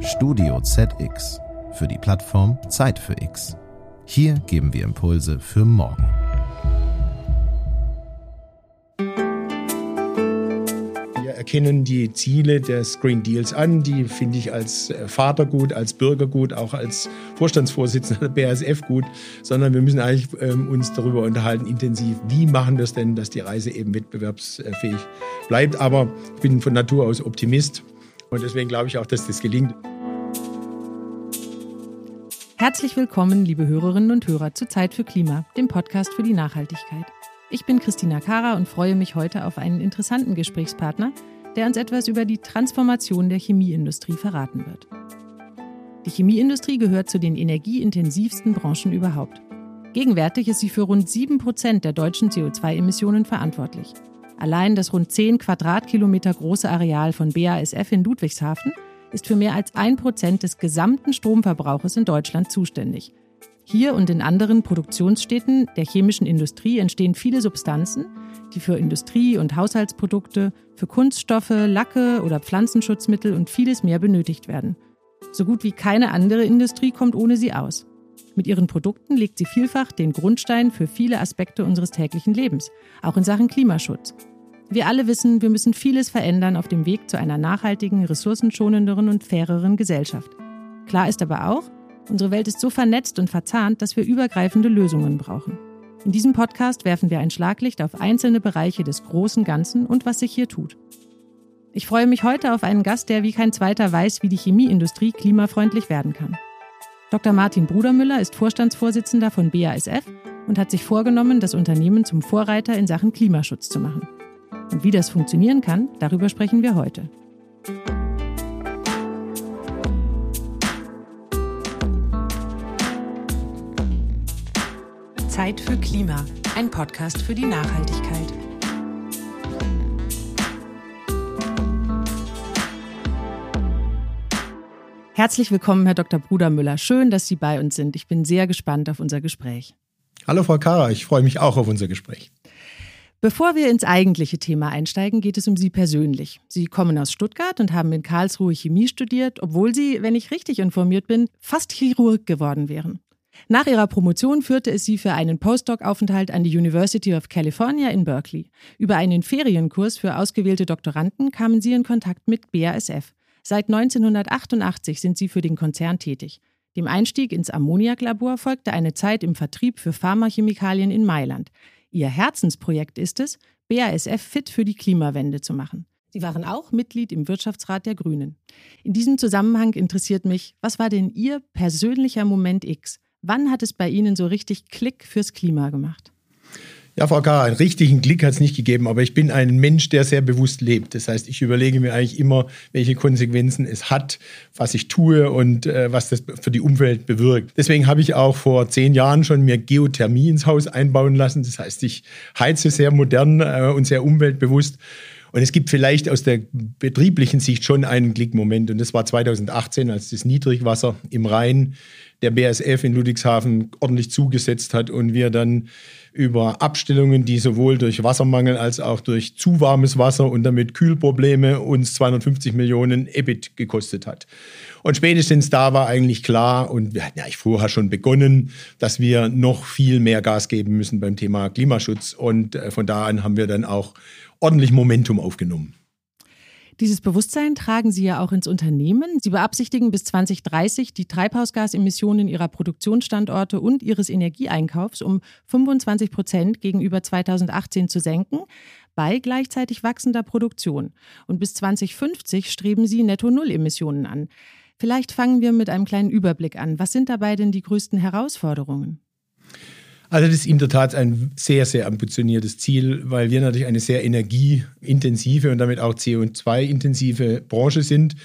Studio ZX für die Plattform Zeit für X. Hier geben wir Impulse für morgen. Wir erkennen die Ziele des Green Deals an. Die finde ich als äh, Vater gut, als Bürger gut, auch als Vorstandsvorsitzender der BASF gut. Sondern wir müssen eigentlich ähm, uns darüber unterhalten, intensiv, wie machen wir es denn, dass die Reise eben wettbewerbsfähig bleibt. Aber ich bin von Natur aus Optimist. Und deswegen glaube ich auch, dass das gelingt. Herzlich willkommen, liebe Hörerinnen und Hörer, zu Zeit für Klima, dem Podcast für die Nachhaltigkeit. Ich bin Christina Kara und freue mich heute auf einen interessanten Gesprächspartner, der uns etwas über die Transformation der Chemieindustrie verraten wird. Die Chemieindustrie gehört zu den energieintensivsten Branchen überhaupt. Gegenwärtig ist sie für rund 7 Prozent der deutschen CO2-Emissionen verantwortlich. Allein das rund 10 Quadratkilometer große Areal von BASF in Ludwigshafen ist für mehr als ein Prozent des gesamten Stromverbrauches in Deutschland zuständig. Hier und in anderen Produktionsstätten der chemischen Industrie entstehen viele Substanzen, die für Industrie- und Haushaltsprodukte, für Kunststoffe, Lacke oder Pflanzenschutzmittel und vieles mehr benötigt werden. So gut wie keine andere Industrie kommt ohne sie aus. Mit ihren Produkten legt sie vielfach den Grundstein für viele Aspekte unseres täglichen Lebens, auch in Sachen Klimaschutz. Wir alle wissen, wir müssen vieles verändern auf dem Weg zu einer nachhaltigen, ressourcenschonenderen und faireren Gesellschaft. Klar ist aber auch, unsere Welt ist so vernetzt und verzahnt, dass wir übergreifende Lösungen brauchen. In diesem Podcast werfen wir ein Schlaglicht auf einzelne Bereiche des großen Ganzen und was sich hier tut. Ich freue mich heute auf einen Gast, der wie kein zweiter weiß, wie die Chemieindustrie klimafreundlich werden kann. Dr. Martin Brudermüller ist Vorstandsvorsitzender von BASF und hat sich vorgenommen, das Unternehmen zum Vorreiter in Sachen Klimaschutz zu machen. Und wie das funktionieren kann, darüber sprechen wir heute. Zeit für Klima, ein Podcast für die Nachhaltigkeit. Herzlich willkommen, Herr Dr. Brudermüller. Schön, dass Sie bei uns sind. Ich bin sehr gespannt auf unser Gespräch. Hallo, Frau Kara. Ich freue mich auch auf unser Gespräch. Bevor wir ins eigentliche Thema einsteigen, geht es um Sie persönlich. Sie kommen aus Stuttgart und haben in Karlsruhe Chemie studiert, obwohl Sie, wenn ich richtig informiert bin, fast Chirurg geworden wären. Nach ihrer Promotion führte es sie für einen Postdoc-Aufenthalt an die University of California in Berkeley. Über einen Ferienkurs für ausgewählte Doktoranden kamen sie in Kontakt mit BASF. Seit 1988 sind sie für den Konzern tätig. Dem Einstieg ins Ammoniaklabor folgte eine Zeit im Vertrieb für Pharmachemikalien in Mailand. Ihr Herzensprojekt ist es, BASF fit für die Klimawende zu machen. Sie waren auch Mitglied im Wirtschaftsrat der Grünen. In diesem Zusammenhang interessiert mich, was war denn Ihr persönlicher Moment X? Wann hat es bei Ihnen so richtig Klick fürs Klima gemacht? Ja, Frau K., einen richtigen Klick hat es nicht gegeben, aber ich bin ein Mensch, der sehr bewusst lebt. Das heißt, ich überlege mir eigentlich immer, welche Konsequenzen es hat, was ich tue und äh, was das für die Umwelt bewirkt. Deswegen habe ich auch vor zehn Jahren schon mir Geothermie ins Haus einbauen lassen. Das heißt, ich heize sehr modern äh, und sehr umweltbewusst. Und es gibt vielleicht aus der betrieblichen Sicht schon einen Klickmoment. Und das war 2018, als das Niedrigwasser im Rhein der BSF in Ludwigshafen ordentlich zugesetzt hat und wir dann über Abstellungen, die sowohl durch Wassermangel als auch durch zu warmes Wasser und damit Kühlprobleme uns 250 Millionen EBIT gekostet hat. Und spätestens da war eigentlich klar, und wir hatten ja vorher schon begonnen, dass wir noch viel mehr Gas geben müssen beim Thema Klimaschutz. Und äh, von da an haben wir dann auch ordentlich Momentum aufgenommen. Dieses Bewusstsein tragen Sie ja auch ins Unternehmen. Sie beabsichtigen bis 2030 die Treibhausgasemissionen Ihrer Produktionsstandorte und Ihres Energieeinkaufs um 25 Prozent gegenüber 2018 zu senken, bei gleichzeitig wachsender Produktion. Und bis 2050 streben Sie Netto-Null-Emissionen an. Vielleicht fangen wir mit einem kleinen Überblick an. Was sind dabei denn die größten Herausforderungen? Also das ist in der Tat ein sehr, sehr ambitioniertes Ziel, weil wir natürlich eine sehr energieintensive und damit auch CO2-intensive Branche sind.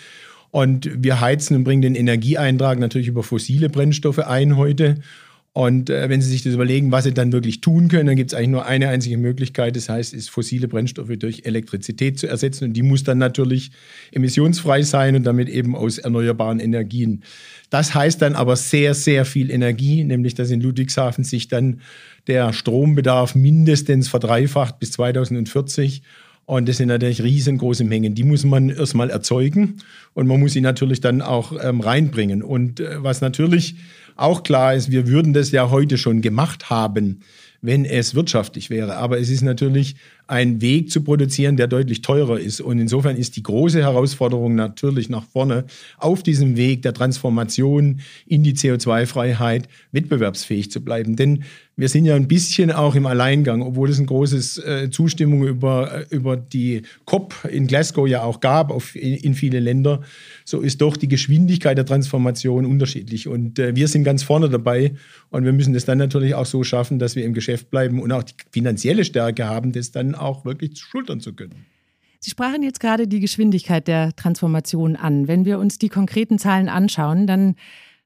Und wir heizen und bringen den Energieeintrag natürlich über fossile Brennstoffe ein heute. Und äh, wenn Sie sich das überlegen, was Sie dann wirklich tun können, dann gibt es eigentlich nur eine einzige Möglichkeit. Das heißt, ist fossile Brennstoffe durch Elektrizität zu ersetzen. Und die muss dann natürlich emissionsfrei sein und damit eben aus erneuerbaren Energien. Das heißt dann aber sehr, sehr viel Energie, nämlich dass in Ludwigshafen sich dann der Strombedarf mindestens verdreifacht bis 2040 Und das sind natürlich riesengroße Mengen. Die muss man erstmal erzeugen und man muss sie natürlich dann auch ähm, reinbringen. Und äh, was natürlich auch klar ist, wir würden das ja heute schon gemacht haben, wenn es wirtschaftlich wäre. Aber es ist natürlich ein Weg zu produzieren, der deutlich teurer ist. Und insofern ist die große Herausforderung natürlich nach vorne auf diesem Weg der Transformation in die CO2-Freiheit wettbewerbsfähig zu bleiben. Denn wir sind ja ein bisschen auch im Alleingang, obwohl es eine große äh, Zustimmung über, äh, über die COP in Glasgow ja auch gab auf, in, in, viele Länder. So ist doch die Geschwindigkeit der Transformation unterschiedlich. Und äh, wir sind ganz vorne dabei. Und wir müssen das dann natürlich auch so schaffen, dass wir im Geschäft bleiben und auch die finanzielle Stärke haben, das dann auch wirklich schultern zu können. Sie sprachen jetzt gerade die Geschwindigkeit der Transformation an. Wenn wir uns die konkreten Zahlen anschauen, dann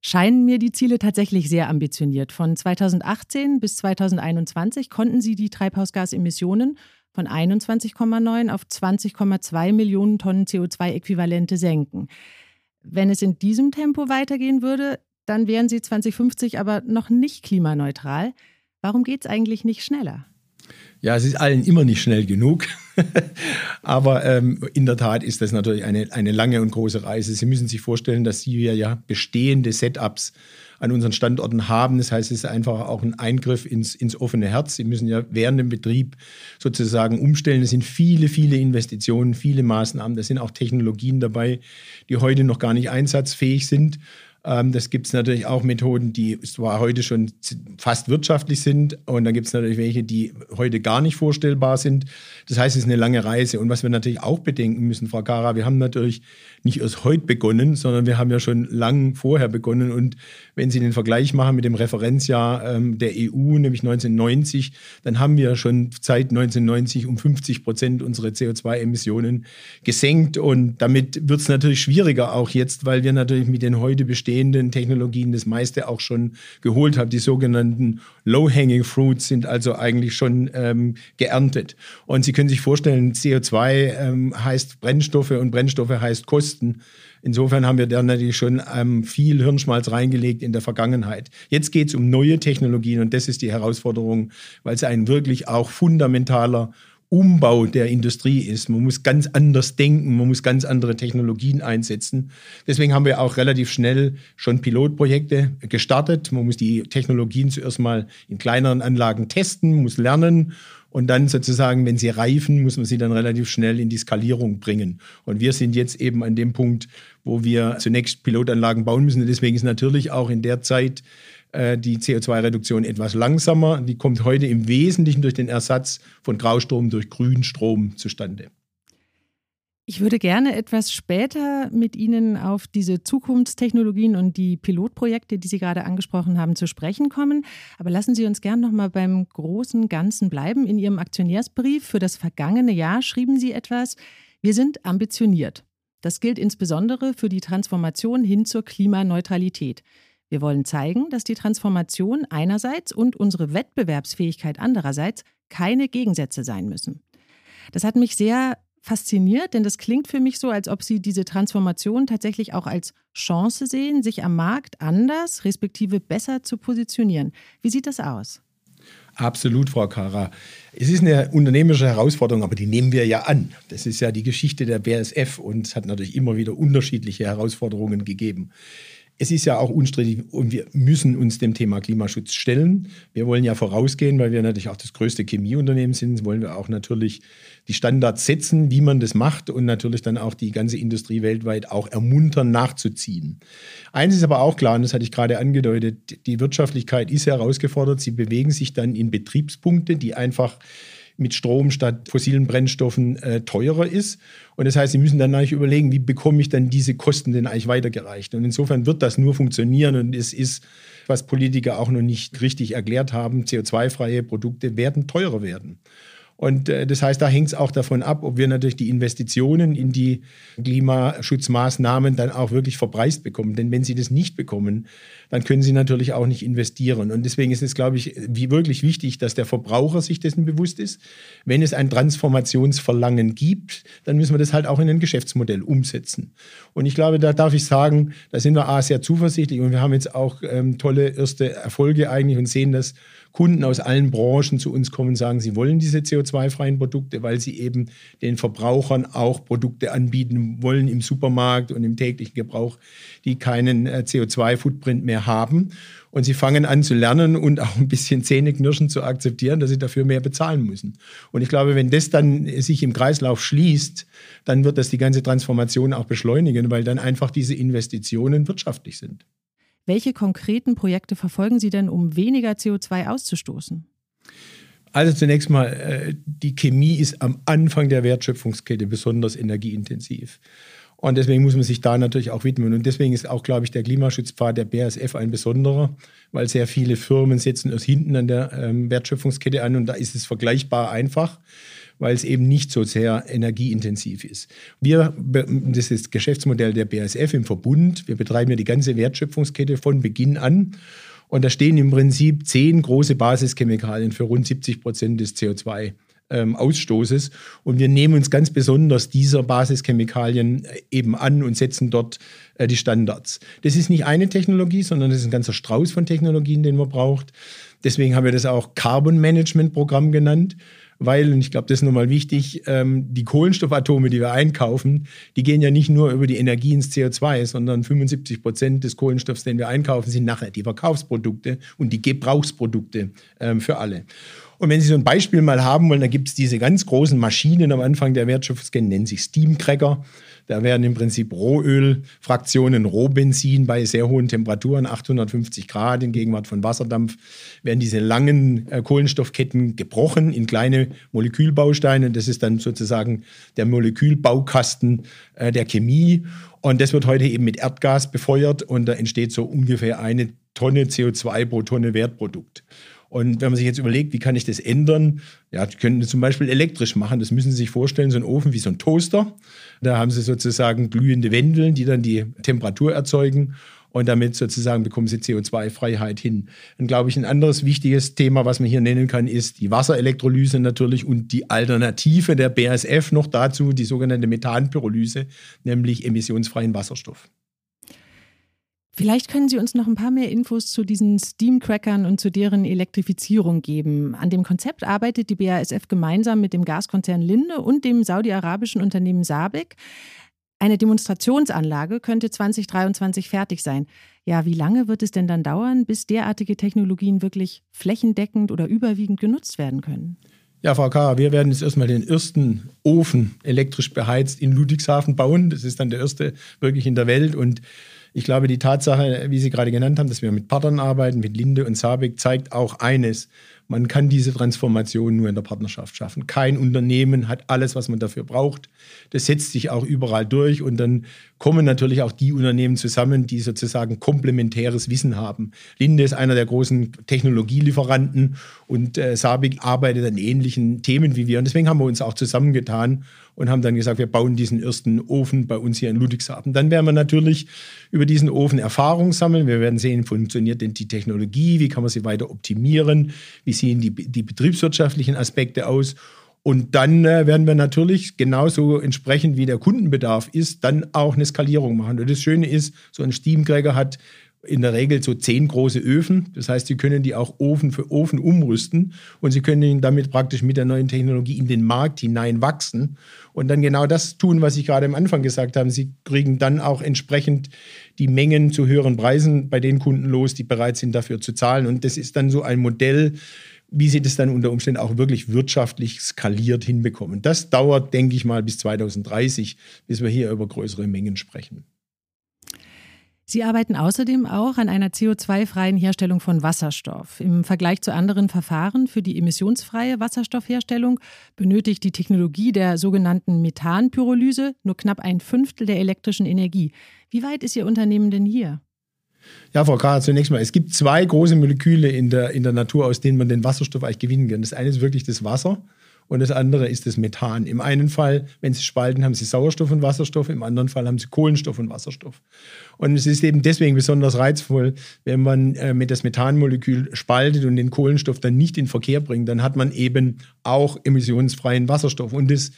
scheinen mir die Ziele tatsächlich sehr ambitioniert. Von 2018 bis 2021 konnten Sie die Treibhausgasemissionen von 21,9 auf 20,2 Millionen Tonnen CO2-Äquivalente senken. Wenn es in diesem Tempo weitergehen würde, dann wären Sie 2050 aber noch nicht klimaneutral. Warum geht es eigentlich nicht schneller? Ja, es ist allen immer nicht schnell genug. Aber ähm, in der Tat ist das natürlich eine, eine lange und große Reise. Sie müssen sich vorstellen, dass wir ja bestehende Setups an unseren Standorten haben. Das heißt, es ist einfach auch ein Eingriff ins, ins offene Herz. Sie müssen ja während dem Betrieb sozusagen umstellen. Es sind viele, viele Investitionen, viele Maßnahmen. Da sind auch Technologien dabei, die heute noch gar nicht einsatzfähig sind. Ähm, das gibt es natürlich auch Methoden, die zwar heute schon fast wirtschaftlich sind und dann gibt es natürlich welche, die heute gar nicht vorstellbar sind. Das heißt, es ist eine lange Reise. Und was wir natürlich auch bedenken müssen, Frau Kara, wir haben natürlich nicht erst heute begonnen, sondern wir haben ja schon lang vorher begonnen. Und wenn Sie den Vergleich machen mit dem Referenzjahr ähm, der EU, nämlich 1990, dann haben wir schon seit 1990 um 50 Prozent unsere CO2-Emissionen gesenkt. Und damit wird es natürlich schwieriger auch jetzt, weil wir natürlich mit den heute bestehenden Technologien das meiste auch schon geholt haben. Die sogenannten Low-Hanging Fruits sind also eigentlich schon ähm, geerntet. Und Sie können sich vorstellen, CO2 ähm, heißt Brennstoffe und Brennstoffe heißt Kosten. Insofern haben wir da natürlich schon ähm, viel Hirnschmalz reingelegt in der Vergangenheit. Jetzt geht es um neue Technologien und das ist die Herausforderung, weil es ein wirklich auch fundamentaler Umbau der Industrie ist. Man muss ganz anders denken, man muss ganz andere Technologien einsetzen. Deswegen haben wir auch relativ schnell schon Pilotprojekte gestartet. Man muss die Technologien zuerst mal in kleineren Anlagen testen, muss lernen und dann sozusagen, wenn sie reifen, muss man sie dann relativ schnell in die Skalierung bringen. Und wir sind jetzt eben an dem Punkt, wo wir zunächst Pilotanlagen bauen müssen. Und deswegen ist natürlich auch in der Zeit äh, die CO2-Reduktion etwas langsamer. Die kommt heute im Wesentlichen durch den Ersatz von Graustrom durch Grünstrom zustande. Ich würde gerne etwas später mit Ihnen auf diese Zukunftstechnologien und die Pilotprojekte, die Sie gerade angesprochen haben, zu sprechen kommen. Aber lassen Sie uns gerne noch mal beim großen Ganzen bleiben. In Ihrem Aktionärsbrief für das vergangene Jahr schrieben Sie etwas: Wir sind ambitioniert. Das gilt insbesondere für die Transformation hin zur Klimaneutralität. Wir wollen zeigen, dass die Transformation einerseits und unsere Wettbewerbsfähigkeit andererseits keine Gegensätze sein müssen. Das hat mich sehr fasziniert, denn das klingt für mich so, als ob Sie diese Transformation tatsächlich auch als Chance sehen, sich am Markt anders, respektive besser zu positionieren. Wie sieht das aus? Absolut, Frau Kara. Es ist eine unternehmerische Herausforderung, aber die nehmen wir ja an. Das ist ja die Geschichte der BASF und es hat natürlich immer wieder unterschiedliche Herausforderungen gegeben. Es ist ja auch unstrittig und wir müssen uns dem Thema Klimaschutz stellen. Wir wollen ja vorausgehen, weil wir natürlich auch das größte Chemieunternehmen sind, wollen wir auch natürlich die Standards setzen, wie man das macht und natürlich dann auch die ganze Industrie weltweit auch ermuntern, nachzuziehen. Eins ist aber auch klar, und das hatte ich gerade angedeutet, die Wirtschaftlichkeit ist herausgefordert. Sie bewegen sich dann in Betriebspunkte, die einfach mit Strom statt fossilen Brennstoffen äh, teurer ist. Und das heißt, Sie müssen dann eigentlich überlegen, wie bekomme ich dann diese Kosten denn eigentlich weitergereicht? Und insofern wird das nur funktionieren und es ist, was Politiker auch noch nicht richtig erklärt haben, CO2-freie Produkte werden teurer werden. Und äh, das heißt, da hängt es auch davon ab, ob wir natürlich die Investitionen in die Klimaschutzmaßnahmen dann auch wirklich verpreist bekommen. Denn wenn sie das nicht bekommen, dann können sie natürlich auch nicht investieren. Und deswegen ist es, glaube ich, wie wirklich wichtig, dass der Verbraucher sich dessen bewusst ist. Wenn es ein Transformationsverlangen gibt, dann müssen wir das halt auch in ein Geschäftsmodell umsetzen. Und ich glaube, da darf ich sagen, da sind wir A sehr zuversichtlich und wir haben jetzt auch ähm, tolle erste Erfolge eigentlich und sehen das Kunden aus allen Branchen zu uns kommen und sagen, sie wollen diese CO2-freien Produkte, weil sie eben den Verbrauchern auch Produkte anbieten wollen im Supermarkt und im täglichen Gebrauch, die keinen äh, CO2-Footprint mehr haben. Und sie fangen an zu lernen und auch ein bisschen Zähneknirschen zu akzeptieren, dass sie dafür mehr bezahlen müssen. Und ich glaube, wenn das dann sich im Kreislauf schließt, dann wird das die ganze Transformation auch beschleunigen, weil dann einfach diese Investitionen wirtschaftlich sind. Welche konkreten Projekte verfolgen Sie denn, um weniger CO2 auszustoßen? Also zunächst mal, äh, die Chemie ist am Anfang der Wertschöpfungskette besonders energieintensiv. Und deswegen muss man sich da natürlich auch widmen. Und deswegen ist auch, glaube ich, der Klimaschutzpfad der BASF ein besonderer, weil sehr viele Firmen setzen erst hinten an der ähm, Wertschöpfungskette an und da ist es vergleichbar einfach weil es eben nicht so sehr energieintensiv ist. Wir, das ist das Geschäftsmodell der BASF im Verbund. Wir betreiben ja die ganze Wertschöpfungskette von Beginn an. Und da stehen im Prinzip zehn große Basischemikalien für rund 70 Prozent des CO2 ähm, Ausstoßes. Und wir nehmen uns ganz besonders dieser Basischemikalien äh, eben an und setzen dort äh, die Standards. Das ist nicht eine Technologie, sondern das ist ein ganzer Strauß von Technologien, den man braucht. Deswegen haben wir das auch Carbon Management Programm genannt weil, und ich glaube, das ist nochmal wichtig, ähm, die Kohlenstoffatome, die wir einkaufen, die gehen ja nicht nur über die Energie ins CO2, sondern 75 Prozent des Kohlenstoffs, den wir einkaufen, sind nachher die Verkaufsprodukte und die Gebrauchsprodukte ähm, für alle. Und wenn Sie so ein Beispiel mal haben wollen, da gibt es diese ganz großen Maschinen am Anfang der Wertschöpfungskette, nennen sich Steamcracker. Da werden im Prinzip Rohölfraktionen, Rohbenzin bei sehr hohen Temperaturen, 850 Grad in Gegenwart von Wasserdampf, werden diese langen äh, Kohlenstoffketten gebrochen in kleine Molekülbausteine. Das ist dann sozusagen der Molekülbaukasten äh, der Chemie. Und das wird heute eben mit Erdgas befeuert und da entsteht so ungefähr eine Tonne CO2 pro Tonne Wertprodukt. Und wenn man sich jetzt überlegt, wie kann ich das ändern? Ja, die können das zum Beispiel elektrisch machen. Das müssen Sie sich vorstellen, so ein Ofen wie so ein Toaster. Da haben Sie sozusagen glühende Wendeln, die dann die Temperatur erzeugen. Und damit sozusagen bekommen Sie CO2-Freiheit hin. Dann glaube ich, ein anderes wichtiges Thema, was man hier nennen kann, ist die Wasserelektrolyse natürlich und die Alternative der BASF noch dazu, die sogenannte Methanpyrolyse, nämlich emissionsfreien Wasserstoff. Vielleicht können Sie uns noch ein paar mehr Infos zu diesen Steamcrackern und zu deren Elektrifizierung geben. An dem Konzept arbeitet die BASF gemeinsam mit dem Gaskonzern Linde und dem saudi-arabischen Unternehmen Sabic. Eine Demonstrationsanlage könnte 2023 fertig sein. Ja, wie lange wird es denn dann dauern, bis derartige Technologien wirklich flächendeckend oder überwiegend genutzt werden können? Ja, Frau K., wir werden jetzt erstmal den ersten Ofen elektrisch beheizt in Ludwigshafen bauen. Das ist dann der erste wirklich in der Welt und ich glaube, die Tatsache, wie Sie gerade genannt haben, dass wir mit Partnern arbeiten, mit Linde und Sabic, zeigt auch eines. Man kann diese Transformation nur in der Partnerschaft schaffen. Kein Unternehmen hat alles, was man dafür braucht. Das setzt sich auch überall durch und dann kommen natürlich auch die Unternehmen zusammen, die sozusagen komplementäres Wissen haben. Linde ist einer der großen Technologielieferanten und äh, Sabic arbeitet an ähnlichen Themen wie wir. Und deswegen haben wir uns auch zusammengetan und haben dann gesagt, wir bauen diesen ersten Ofen bei uns hier in Ludwigshafen. Dann werden wir natürlich über diesen Ofen Erfahrung sammeln. Wir werden sehen, funktioniert denn die Technologie, wie kann man sie weiter optimieren, wie sehen die, die betriebswirtschaftlichen Aspekte aus. Und dann äh, werden wir natürlich genauso entsprechend, wie der Kundenbedarf ist, dann auch eine Skalierung machen. Und das Schöne ist, so ein Steamcracker hat in der Regel so zehn große Öfen. Das heißt, Sie können die auch Ofen für Ofen umrüsten und Sie können damit praktisch mit der neuen Technologie in den Markt hinein wachsen und dann genau das tun, was ich gerade am Anfang gesagt habe. Sie kriegen dann auch entsprechend die Mengen zu höheren Preisen bei den Kunden los, die bereit sind, dafür zu zahlen. Und das ist dann so ein Modell, wie sie das dann unter Umständen auch wirklich wirtschaftlich skaliert hinbekommen. Das dauert, denke ich mal, bis 2030, bis wir hier über größere Mengen sprechen. Sie arbeiten außerdem auch an einer CO2-freien Herstellung von Wasserstoff. Im Vergleich zu anderen Verfahren für die emissionsfreie Wasserstoffherstellung benötigt die Technologie der sogenannten Methanpyrolyse nur knapp ein Fünftel der elektrischen Energie. Wie weit ist Ihr Unternehmen denn hier? Ja, Frau K., zunächst mal, es gibt zwei große Moleküle in der, in der Natur, aus denen man den Wasserstoff eigentlich gewinnen kann. Das eine ist wirklich das Wasser und das andere ist das Methan. Im einen Fall, wenn Sie spalten, haben Sie Sauerstoff und Wasserstoff, im anderen Fall haben Sie Kohlenstoff und Wasserstoff. Und es ist eben deswegen besonders reizvoll, wenn man äh, mit das Methanmolekül spaltet und den Kohlenstoff dann nicht in Verkehr bringt, dann hat man eben auch emissionsfreien Wasserstoff. Und das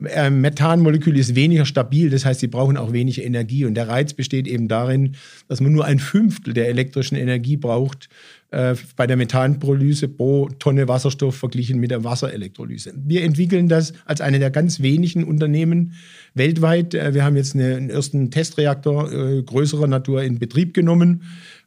Methanmolekül ist weniger stabil, das heißt, sie brauchen auch weniger Energie. Und der Reiz besteht eben darin, dass man nur ein Fünftel der elektrischen Energie braucht, äh, bei der Methanprolyse pro Tonne Wasserstoff verglichen mit der Wasserelektrolyse. Wir entwickeln das als eine der ganz wenigen Unternehmen weltweit. Äh, wir haben jetzt eine, einen ersten Testreaktor äh, größerer Natur in Betrieb genommen.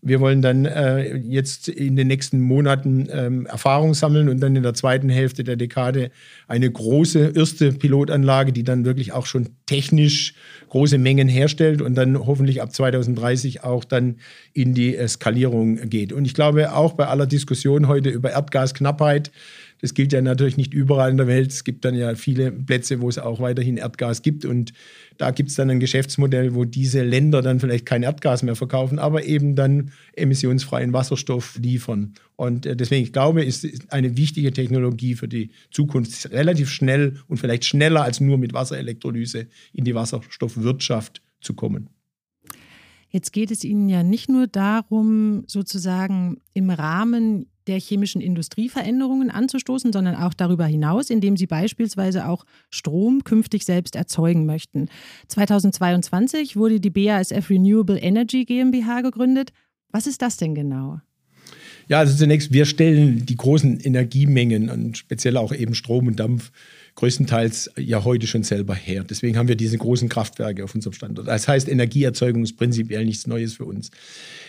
Wir wollen dann äh, jetzt in den nächsten Monaten ähm, Erfahrung sammeln und dann in der zweiten Hälfte der Dekade eine große erste Pilotanlage, die dann wirklich auch schon technisch große Mengen herstellt und dann hoffentlich ab 2030 auch dann in die Skalierung geht. Und ich glaube auch bei aller Diskussion heute über Erdgasknappheit, das gilt ja natürlich nicht überall in der Welt. Es gibt dann ja viele Plätze, wo es auch weiterhin Erdgas gibt. Und da gibt es dann ein Geschäftsmodell, wo diese Länder dann vielleicht kein Erdgas mehr verkaufen, aber eben dann emissionsfreien Wasserstoff liefern. Und äh, deswegen, ich glaube, ist eine wichtige Technologie für die Zukunft, relativ schnell und vielleicht schneller als nur mit Wasserelektrolyse in die Wasserstoffwirtschaft zu kommen. Jetzt geht es Ihnen ja nicht nur darum, sozusagen im Rahmen der chemischen Industrie Veränderungen anzustoßen, sondern auch darüber hinaus, indem sie beispielsweise auch Strom künftig selbst erzeugen möchten. 2022 wurde die BASF Renewable Energy GmbH gegründet. Was ist das denn genau? Ja, also zunächst, wir stellen die großen Energiemengen und speziell auch eben Strom und Dampf größtenteils ja heute schon selber her. Deswegen haben wir diese großen Kraftwerke auf unserem Standort. Das heißt, Energieerzeugung ist prinzipiell nichts Neues für uns.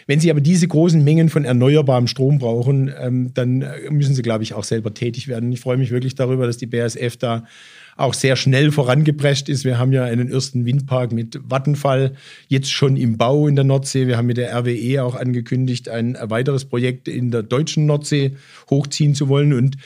Wenn Sie aber diese großen Mengen von erneuerbarem Strom brauchen, ähm, dann äh, müssen Sie, glaube ich, auch selber tätig werden. Ich freue mich wirklich darüber, dass die BASF da auch sehr schnell vorangeprescht ist. Wir haben ja einen ersten Windpark mit Vattenfall jetzt schon im Bau in der Nordsee. Wir haben mit der RWE auch angekündigt, ein weiteres Projekt in der deutschen Nordsee hochziehen zu wollen. Und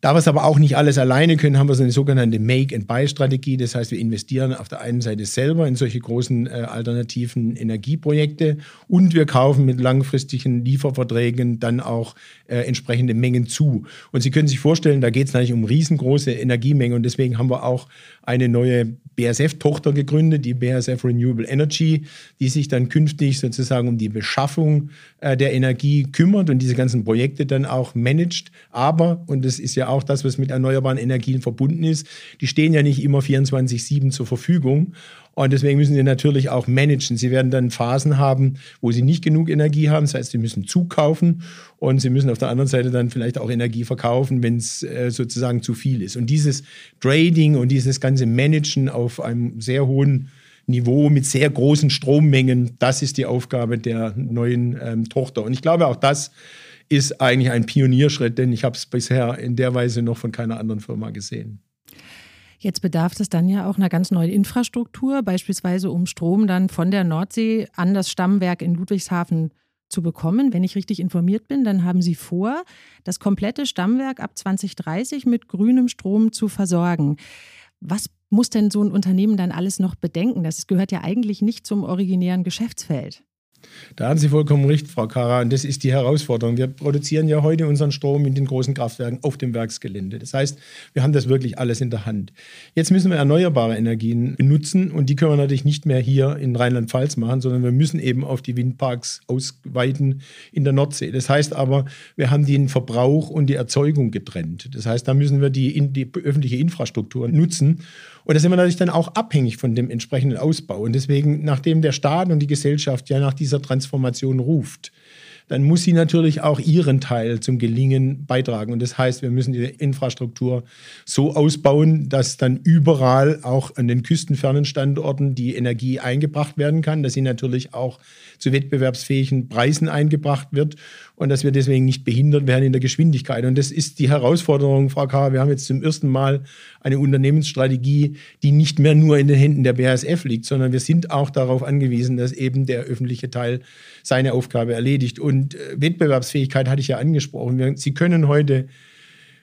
da wir es aber auch nicht alles alleine können, haben wir so eine sogenannte Make-and-Buy-Strategie. Das heißt, wir investieren auf der einen Seite selber in solche großen äh, alternativen Energieprojekte und wir kaufen mit langfristigen Lieferverträgen dann auch äh, entsprechende Mengen zu. Und Sie können sich vorstellen, da geht es natürlich um riesengroße Energiemengen und deswegen haben wir auch eine neue BASF-Tochter gegründet, die BASF Renewable Energy, die sich dann künftig sozusagen um die Beschaffung äh, der Energie kümmert und diese ganzen Projekte dann auch managt. Aber, und das ist ja auch das, was mit erneuerbaren Energien verbunden ist, die stehen ja nicht immer 24-7 zur Verfügung. Und deswegen müssen sie natürlich auch managen. Sie werden dann Phasen haben, wo sie nicht genug Energie haben. Das heißt, sie müssen zukaufen und sie müssen auf der anderen Seite dann vielleicht auch Energie verkaufen, wenn es äh, sozusagen zu viel ist. Und dieses Trading und dieses ganze Managen auf einem sehr hohen Niveau mit sehr großen Strommengen, das ist die Aufgabe der neuen ähm, Tochter. Und ich glaube, auch das ist eigentlich ein Pionierschritt, denn ich habe es bisher in der Weise noch von keiner anderen Firma gesehen. Jetzt bedarf es dann ja auch einer ganz neuen Infrastruktur, beispielsweise um Strom dann von der Nordsee an das Stammwerk in Ludwigshafen zu bekommen. Wenn ich richtig informiert bin, dann haben Sie vor, das komplette Stammwerk ab 2030 mit grünem Strom zu versorgen. Was muss denn so ein Unternehmen dann alles noch bedenken? Das gehört ja eigentlich nicht zum originären Geschäftsfeld. Da haben Sie vollkommen recht, Frau Kara. Und das ist die Herausforderung. Wir produzieren ja heute unseren Strom in den großen Kraftwerken auf dem Werksgelände. Das heißt, wir haben das wirklich alles in der Hand. Jetzt müssen wir erneuerbare Energien benutzen und die können wir natürlich nicht mehr hier in Rheinland-Pfalz machen, sondern wir müssen eben auf die Windparks ausweiten in der Nordsee. Das heißt aber, wir haben den Verbrauch und die Erzeugung getrennt. Das heißt, da müssen wir die, die öffentliche Infrastruktur nutzen. Und da sind wir natürlich dann auch abhängig von dem entsprechenden Ausbau. Und deswegen, nachdem der Staat und die Gesellschaft ja nach dieser Transformation ruft, dann muss sie natürlich auch ihren Teil zum Gelingen beitragen. Und das heißt, wir müssen die Infrastruktur so ausbauen, dass dann überall auch an den küstenfernen Standorten die Energie eingebracht werden kann, dass sie natürlich auch zu wettbewerbsfähigen Preisen eingebracht wird und dass wir deswegen nicht behindert werden in der Geschwindigkeit. Und das ist die Herausforderung, Frau K. Wir haben jetzt zum ersten Mal eine Unternehmensstrategie, die nicht mehr nur in den Händen der BASF liegt, sondern wir sind auch darauf angewiesen, dass eben der öffentliche Teil seine Aufgabe erledigt. Und äh, Wettbewerbsfähigkeit hatte ich ja angesprochen. Sie können heute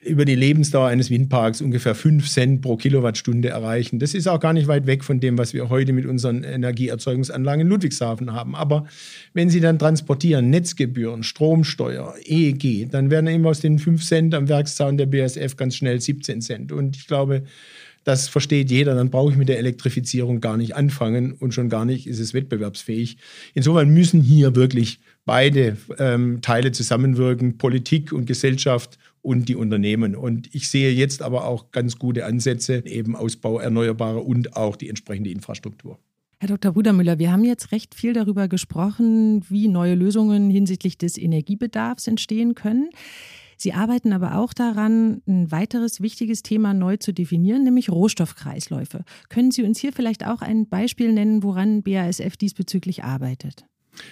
über die Lebensdauer eines Windparks ungefähr 5 Cent pro Kilowattstunde erreichen. Das ist auch gar nicht weit weg von dem, was wir heute mit unseren Energieerzeugungsanlagen in Ludwigshafen haben. Aber wenn Sie dann transportieren, Netzgebühren, Stromsteuer, EEG, dann werden eben aus den 5 Cent am Werkszaun der BSF ganz schnell 17 Cent. Und ich glaube, das versteht jeder, dann brauche ich mit der Elektrifizierung gar nicht anfangen und schon gar nicht ist es wettbewerbsfähig. Insofern müssen hier wirklich beide ähm, Teile zusammenwirken, Politik und Gesellschaft und die Unternehmen. Und ich sehe jetzt aber auch ganz gute Ansätze, eben Ausbau erneuerbarer und auch die entsprechende Infrastruktur. Herr Dr. Brudermüller, wir haben jetzt recht viel darüber gesprochen, wie neue Lösungen hinsichtlich des Energiebedarfs entstehen können. Sie arbeiten aber auch daran, ein weiteres wichtiges Thema neu zu definieren, nämlich Rohstoffkreisläufe. Können Sie uns hier vielleicht auch ein Beispiel nennen, woran BASF diesbezüglich arbeitet?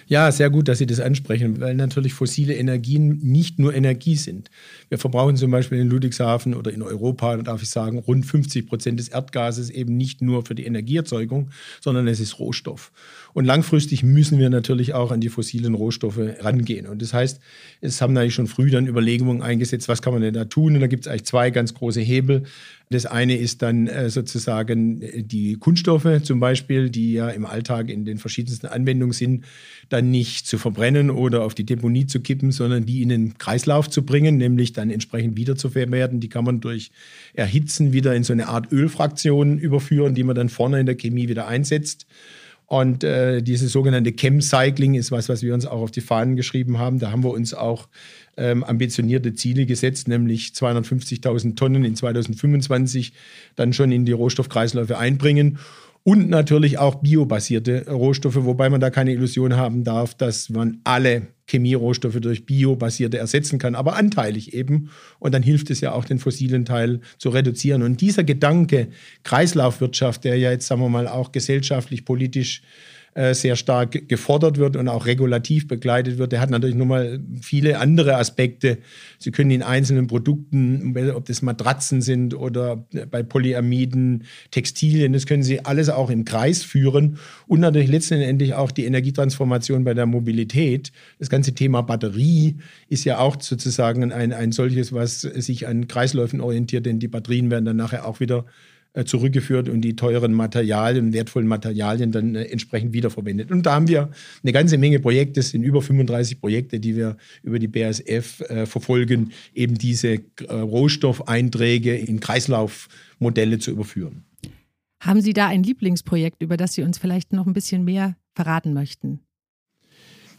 Ja, sehr gut, dass Sie das ansprechen, weil natürlich fossile Energien nicht nur Energie sind. Wir verbrauchen zum Beispiel in Ludwigshafen oder in Europa, darf ich sagen, rund 50 Prozent des Erdgases eben nicht nur für die Energieerzeugung, sondern es ist Rohstoff. Und langfristig müssen wir natürlich auch an die fossilen Rohstoffe rangehen. Und das heißt, es haben eigentlich schon früh dann Überlegungen eingesetzt, was kann man denn da tun? Und da gibt es eigentlich zwei ganz große Hebel. Das eine ist dann äh, sozusagen äh, die Kunststoffe zum Beispiel, die ja im Alltag in den verschiedensten Anwendungen sind, dann nicht zu verbrennen oder auf die Deponie zu kippen, sondern die in den Kreislauf zu bringen, nämlich dann entsprechend wieder zu verwerten. Die kann man durch Erhitzen wieder in so eine Art Ölfraktion überführen, die man dann vorne in der Chemie wieder einsetzt. Und äh, dieses sogenannte Chem-Cycling ist was, was wir uns auch auf die Fahnen geschrieben haben. Da haben wir uns auch ähm, ambitionierte Ziele gesetzt, nämlich 250.000 Tonnen in 2025 dann schon in die Rohstoffkreisläufe einbringen und natürlich auch biobasierte Rohstoffe, wobei man da keine Illusion haben darf, dass man alle Chemierohstoffe durch biobasierte ersetzen kann, aber anteilig eben. Und dann hilft es ja auch, den fossilen Teil zu reduzieren. Und dieser Gedanke Kreislaufwirtschaft, der ja jetzt, sagen wir mal, auch gesellschaftlich, politisch äh, sehr stark gefordert wird und auch regulativ begleitet wird. Der hat natürlich nochmal viele andere Aspekte. Sie können in einzelnen Produkten, ob das Matratzen sind oder bei Polyamiden, Textilien, das können Sie alles auch im Kreis führen und natürlich letztendlich auch die Energietransformation bei der Mobilität. Das ganze Thema Batterie ist ja auch sozusagen ein, ein solches, was sich an Kreisläufen orientiert, denn die Batterien werden dann nachher auch wieder äh, zurückgeführt und die teuren Materialien, wertvollen Materialien dann äh, entsprechend wiederverwendet. Und da haben wir eine ganze Menge Projekte, es sind über 35 Projekte, die wir über die BASF äh, verfolgen, eben diese äh, Rohstoffeinträge in Kreislaufmodelle zu überführen. Haben Sie da ein Lieblingsprojekt, über das Sie uns vielleicht noch ein bisschen mehr verraten möchten?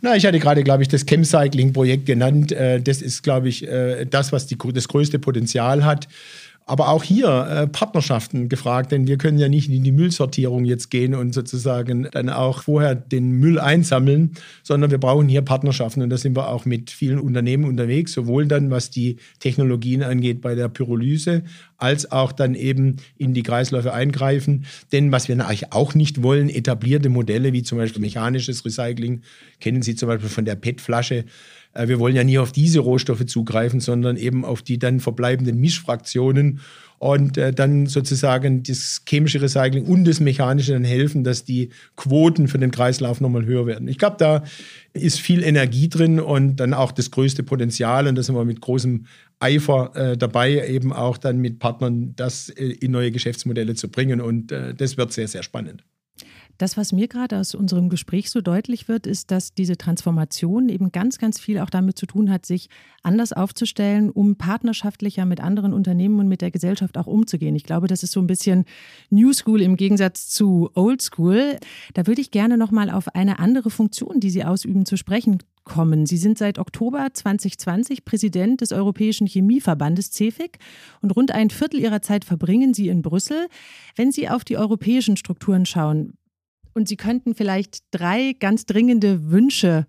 Na, ich hatte gerade, glaube ich, das Chemcycling-Projekt genannt. Äh, das ist, glaube ich, das, was die, das größte Potenzial hat. Aber auch hier äh, Partnerschaften gefragt, denn wir können ja nicht in die Müllsortierung jetzt gehen und sozusagen dann auch vorher den Müll einsammeln, sondern wir brauchen hier Partnerschaften und da sind wir auch mit vielen Unternehmen unterwegs, sowohl dann was die Technologien angeht bei der Pyrolyse, als auch dann eben in die Kreisläufe eingreifen. Denn was wir eigentlich auch nicht wollen, etablierte Modelle wie zum Beispiel mechanisches Recycling, kennen Sie zum Beispiel von der PET-Flasche, wir wollen ja nie auf diese Rohstoffe zugreifen, sondern eben auf die dann verbleibenden Mischfraktionen und äh, dann sozusagen das chemische Recycling und das mechanische dann helfen, dass die Quoten für den Kreislauf nochmal höher werden. Ich glaube, da ist viel Energie drin und dann auch das größte Potenzial und da sind wir mit großem Eifer äh, dabei, eben auch dann mit Partnern das äh, in neue Geschäftsmodelle zu bringen und äh, das wird sehr, sehr spannend. Das, was mir gerade aus unserem Gespräch so deutlich wird, ist, dass diese Transformation eben ganz, ganz viel auch damit zu tun hat, sich anders aufzustellen, um partnerschaftlicher mit anderen Unternehmen und mit der Gesellschaft auch umzugehen. Ich glaube, das ist so ein bisschen New School im Gegensatz zu Old School. Da würde ich gerne nochmal auf eine andere Funktion, die Sie ausüben, zu sprechen kommen. Sie sind seit Oktober 2020 Präsident des Europäischen Chemieverbandes CEFIC und rund ein Viertel Ihrer Zeit verbringen Sie in Brüssel. Wenn Sie auf die europäischen Strukturen schauen, und Sie könnten vielleicht drei ganz dringende Wünsche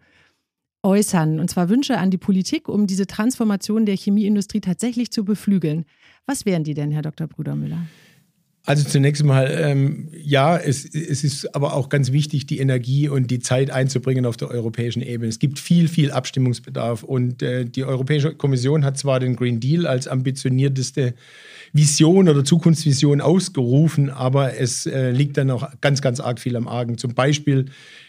äußern, und zwar Wünsche an die Politik, um diese Transformation der Chemieindustrie tatsächlich zu beflügeln. Was wären die denn, Herr Dr. Brudermüller? Also zunächst mal, ähm, ja, es, es ist aber auch ganz wichtig, die Energie und die Zeit einzubringen auf der europäischen Ebene. Es gibt viel, viel Abstimmungsbedarf und äh, die Europäische Kommission hat zwar den Green Deal als ambitionierteste Vision oder Zukunftsvision ausgerufen, aber es äh, liegt dann auch ganz, ganz arg viel am Argen. Zum Beispiel,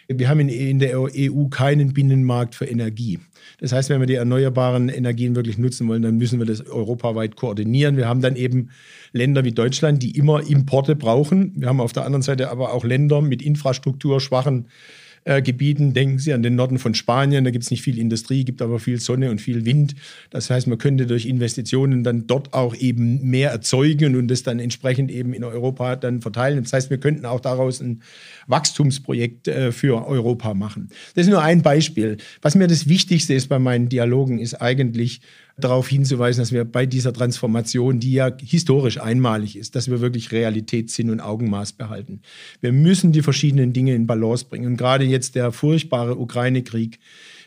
wir haben in, in der EU keinen Binnenmarkt für Energie. Das heißt, wenn wir die erneuerbaren Energien wirklich nutzen wollen, dann müssen wir das europaweit koordinieren. Wir haben dann eben Länder wie Deutschland, die immer Importe brauchen. Wir haben auf der anderen Seite aber auch Länder mit infrastrukturschwachen äh, Gebieten. Denken Sie an den Norden von Spanien, da gibt es nicht viel Industrie, gibt aber viel Sonne und viel Wind. Das heißt, man könnte durch Investitionen dann dort auch eben mehr erzeugen und das dann entsprechend eben in Europa dann verteilen. Das heißt, wir könnten auch daraus ein Wachstumsprojekt äh, für Europa machen. Das ist nur ein Beispiel. Was mir das Wichtigste ist bei meinen Dialogen, ist eigentlich darauf hinzuweisen, dass wir bei dieser Transformation, die ja historisch einmalig ist, dass wir wirklich Realitätssinn und Augenmaß behalten. Wir müssen die verschiedenen Dinge in Balance bringen. Und gerade jetzt der furchtbare Ukraine-Krieg,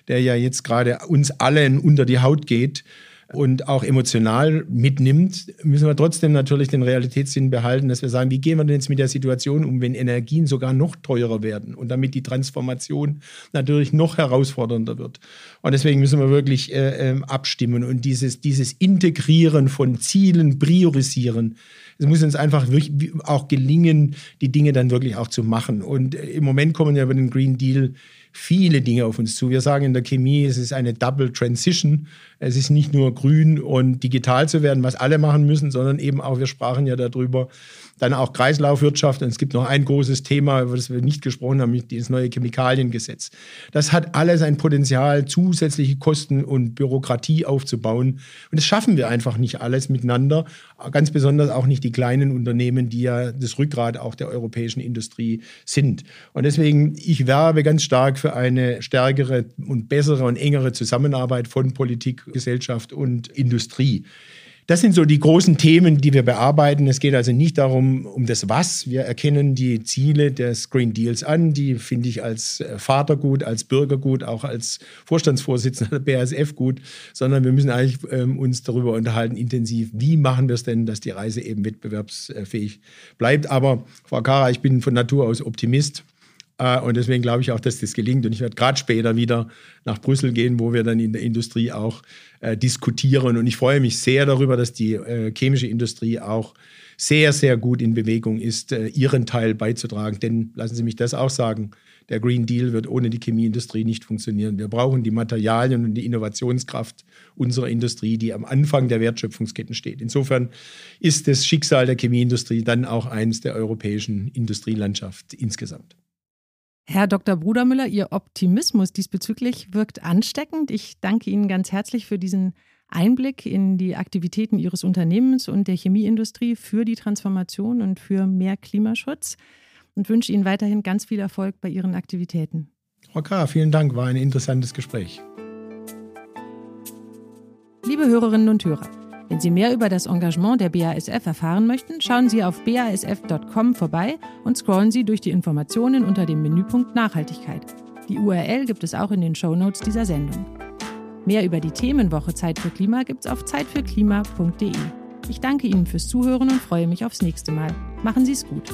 der ja jetzt gerade uns allen unter die Haut geht, und auch emotional mitnimmt, müssen wir trotzdem natürlich den Realitätssinn behalten, dass wir sagen, wie gehen wir denn jetzt mit der Situation um, wenn Energien sogar noch teurer werden und damit die Transformation natürlich noch herausfordernder wird. Und deswegen müssen wir wirklich äh, äh, abstimmen und dieses, dieses Integrieren von Zielen, priorisieren. Es muss uns einfach wirklich auch gelingen, die Dinge dann wirklich auch zu machen. Und äh, im Moment kommen ja über den Green Deal viele Dinge auf uns zu. Wir sagen in der Chemie, es ist eine Double Transition. Es ist nicht nur grün und digital zu werden, was alle machen müssen, sondern eben auch, wir sprachen ja darüber, dann auch Kreislaufwirtschaft. Und es gibt noch ein großes Thema, über das wir nicht gesprochen haben, dieses neue Chemikaliengesetz. Das hat alles ein Potenzial, zusätzliche Kosten und Bürokratie aufzubauen. Und das schaffen wir einfach nicht alles miteinander. Ganz besonders auch nicht die kleinen Unternehmen, die ja das Rückgrat auch der europäischen Industrie sind. Und deswegen, ich werbe ganz stark für eine stärkere und bessere und engere Zusammenarbeit von Politik, Gesellschaft und Industrie. Das sind so die großen Themen, die wir bearbeiten. Es geht also nicht darum, um das Was. Wir erkennen die Ziele des Green Deals an. Die finde ich als äh, Vater gut, als Bürger gut, auch als Vorstandsvorsitzender der BASF gut, sondern wir müssen eigentlich ähm, uns darüber unterhalten, intensiv, wie machen wir es denn, dass die Reise eben wettbewerbsfähig bleibt. Aber Frau Kara, ich bin von Natur aus Optimist. Äh, und deswegen glaube ich auch, dass das gelingt. Und ich werde gerade später wieder nach Brüssel gehen, wo wir dann in der Industrie auch äh, diskutieren. Und ich freue mich sehr darüber, dass die äh, chemische Industrie auch sehr, sehr gut in Bewegung ist, äh, ihren Teil beizutragen. Denn lassen Sie mich das auch sagen, der Green Deal wird ohne die Chemieindustrie nicht funktionieren. Wir brauchen die Materialien und die Innovationskraft unserer Industrie, die am Anfang der Wertschöpfungsketten steht. Insofern ist das Schicksal der Chemieindustrie dann auch eines der europäischen Industrielandschaft insgesamt. Herr Dr. Brudermüller, Ihr Optimismus diesbezüglich wirkt ansteckend. Ich danke Ihnen ganz herzlich für diesen Einblick in die Aktivitäten Ihres Unternehmens und der Chemieindustrie für die Transformation und für mehr Klimaschutz und wünsche Ihnen weiterhin ganz viel Erfolg bei Ihren Aktivitäten. Okay, vielen Dank, war ein interessantes Gespräch. Liebe Hörerinnen und Hörer, wenn Sie mehr über das Engagement der BASF erfahren möchten, schauen Sie auf basf.com vorbei und scrollen Sie durch die Informationen unter dem Menüpunkt Nachhaltigkeit. Die URL gibt es auch in den Shownotes dieser Sendung. Mehr über die Themenwoche Zeit für Klima gibt es auf zeitfürklima.de. Ich danke Ihnen fürs Zuhören und freue mich aufs nächste Mal. Machen Sie es gut.